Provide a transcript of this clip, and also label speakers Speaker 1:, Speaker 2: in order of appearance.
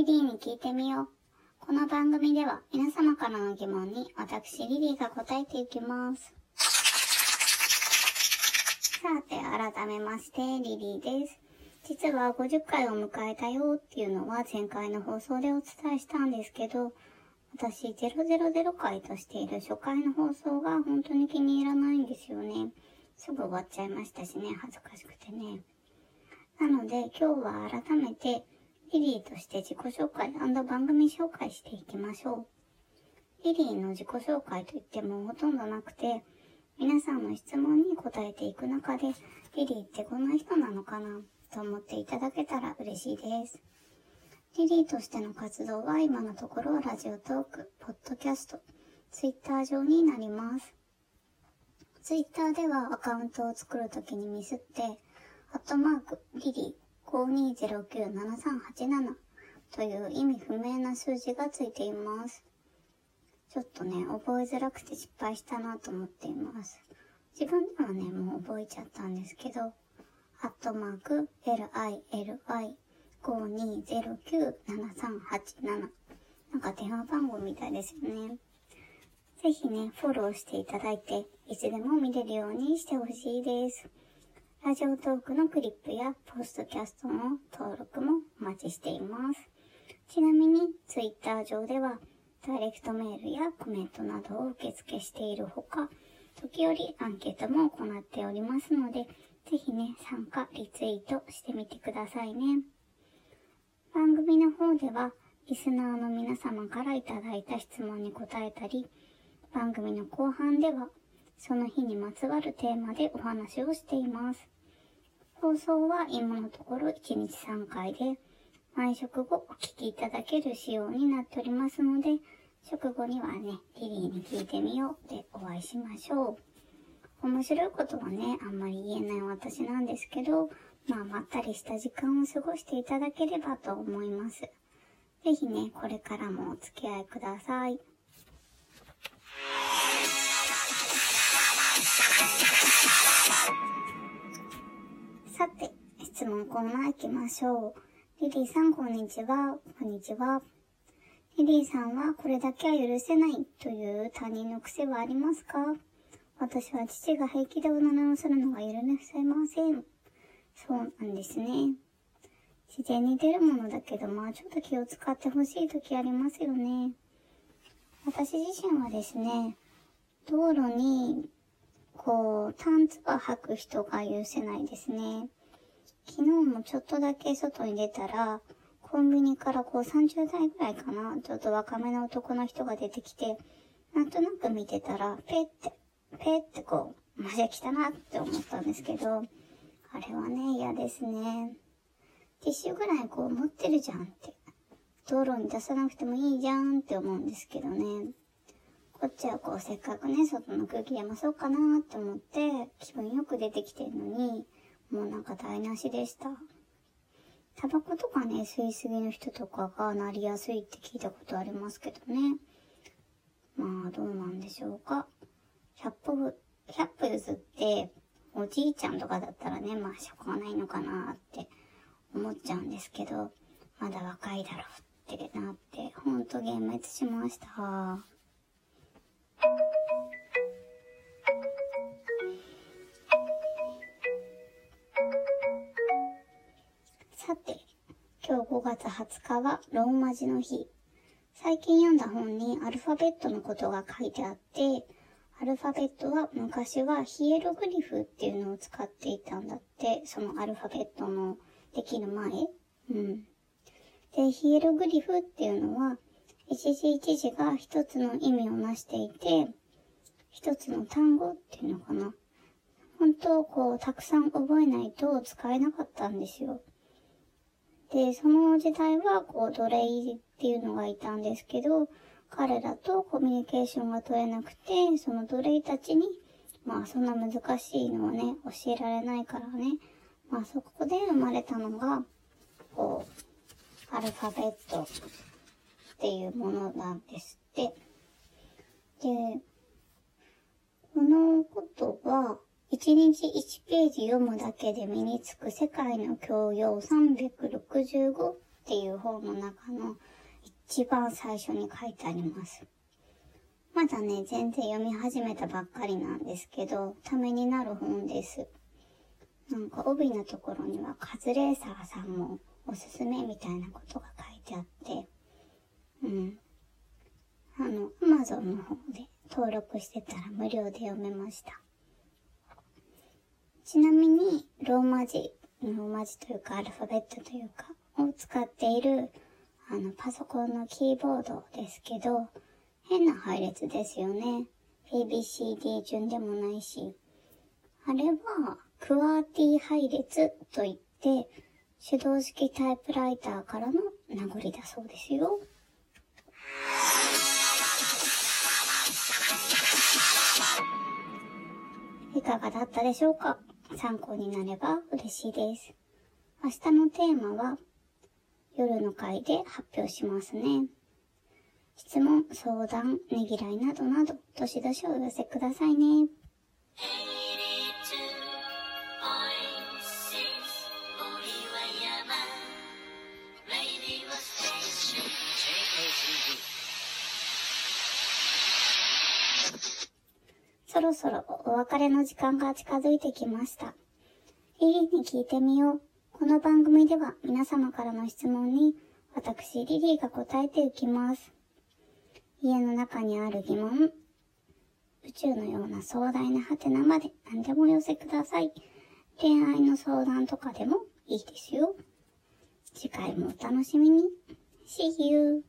Speaker 1: リリーに聞いてみよう。この番組では皆様からの疑問に私リリーが答えていきます。さて、改めまして、リリーです。実は50回を迎えたよっていうのは前回の放送でお伝えしたんですけど、私000回としている初回の放送が本当に気に入らないんですよね。すぐ終わっちゃいましたしね、恥ずかしくてね。なので今日は改めてリリーとして自己紹介番組紹介していきましょう。リリーの自己紹介といってもほとんどなくて、皆さんの質問に答えていく中で、リリーってこんな人なのかなと思っていただけたら嬉しいです。リリーとしての活動は今のところラジオトーク、ポッドキャスト、ツイッター上になります。ツイッターではアカウントを作るときにミスって、アットマーク、リリー52097387という意味不明な数字がついています。ちょっとね、覚えづらくて失敗したなと思っています。自分ではね、もう覚えちゃったんですけど、アットマーク、LILY 52097387なんか電話番号みたいですよね。ぜひね、フォローしていただいて、いつでも見れるようにしてほしいです。ラジオトークのクリップやポストキャストの登録もお待ちしています。ちなみに、ツイッター上では、ダイレクトメールやコメントなどを受付しているほか、時折アンケートも行っておりますので、ぜひね、参加、リツイートしてみてくださいね。番組の方では、リスナーの皆様からいただいた質問に答えたり、番組の後半では、その日にまつわるテーマでお話をしています。放送は今のところ1日3回で、毎食後お聞きいただける仕様になっておりますので、食後にはね、リリーに聞いてみようでお会いしましょう。面白いことはね、あんまり言えない私なんですけど、まあ、まったりした時間を過ごしていただければと思います。ぜひね、これからもお付き合いください。さて、質問コーナー行きましょう。リリーさん、こんにちは。こんにちは。リリーさんはこれだけは許せないという他人の癖はありますか？私は父が平気でおならをするのが許せません。そうなんですね。自然に出るものだけど、まあちょっと気を使ってほしい時ありますよね。私自身はですね、道路にこう、タンツバ履く人が許せないですね。昨日もちょっとだけ外に出たら、コンビニからこう30代ぐらいかな、ちょっと若めの男の人が出てきて、なんとなく見てたら、ペって、ペってこう、マジで来たなって思ったんですけど、あれはね、嫌ですね。ティッシュぐらいこう持ってるじゃんって。道路に出さなくてもいいじゃんって思うんですけどね。こっちはこうせっかくね、外の空気でもそうかなって思って、気分よく出てきてるのに、もうなんか台無しでした。タバコとかね、吸いすぎの人とかがなりやすいって聞いたことありますけどね。まあ、どうなんでしょうか。100歩、100歩譲って、おじいちゃんとかだったらね、まあ、しょうがないのかなって思っちゃうんですけど、まだ若いだろうってなって、ほんと幻滅しました。5月20日はローマ字の日。最近読んだ本にアルファベットのことが書いてあって、アルファベットは昔はヒエログリフっていうのを使っていたんだって、そのアルファベットのできる前。うん。で、ヒエログリフっていうのは、一時一時が一つの意味をなしていて、一つの単語っていうのかな。本当、こう、たくさん覚えないと使えなかったんですよ。で、その時代は、こう、奴隷っていうのがいたんですけど、彼らとコミュニケーションが取れなくて、その奴隷たちに、まあ、そんな難しいのをね、教えられないからね、まあ、そこで生まれたのが、こう、アルファベットっていうものなんですって。で、このことは、1日1ページ読むだけで身につく世界の教養365っていう本の中の一番最初に書いてあります。まだね、全然読み始めたばっかりなんですけど、ためになる本です。なんか帯のところにはカズレーサーさんもおすすめみたいなことが書いてあって、うん。あの、アマゾンの方で登録してたら無料で読めました。ちなみに、ローマ字、ローマ字というかアルファベットというか、を使っている、あの、パソコンのキーボードですけど、変な配列ですよね。ABCD 順でもないし。あれは、クワーティ配列といって、手動式タイプライターからの名残だそうですよ。いかがだったでしょうか？参考になれば嬉しいです。明日のテーマは、夜の会で発表しますね。質問、相談、ねぎらいなどなど、どしどしお寄せくださいね。そろそろお別れの時間が近づいてきました。リリーに聞いてみよう。この番組では皆様からの質問に私リリーが答えていきます。家の中にある疑問、宇宙のような壮大なハテナまで何でも寄せください。恋愛の相談とかでもいいですよ。次回もお楽しみに。See you!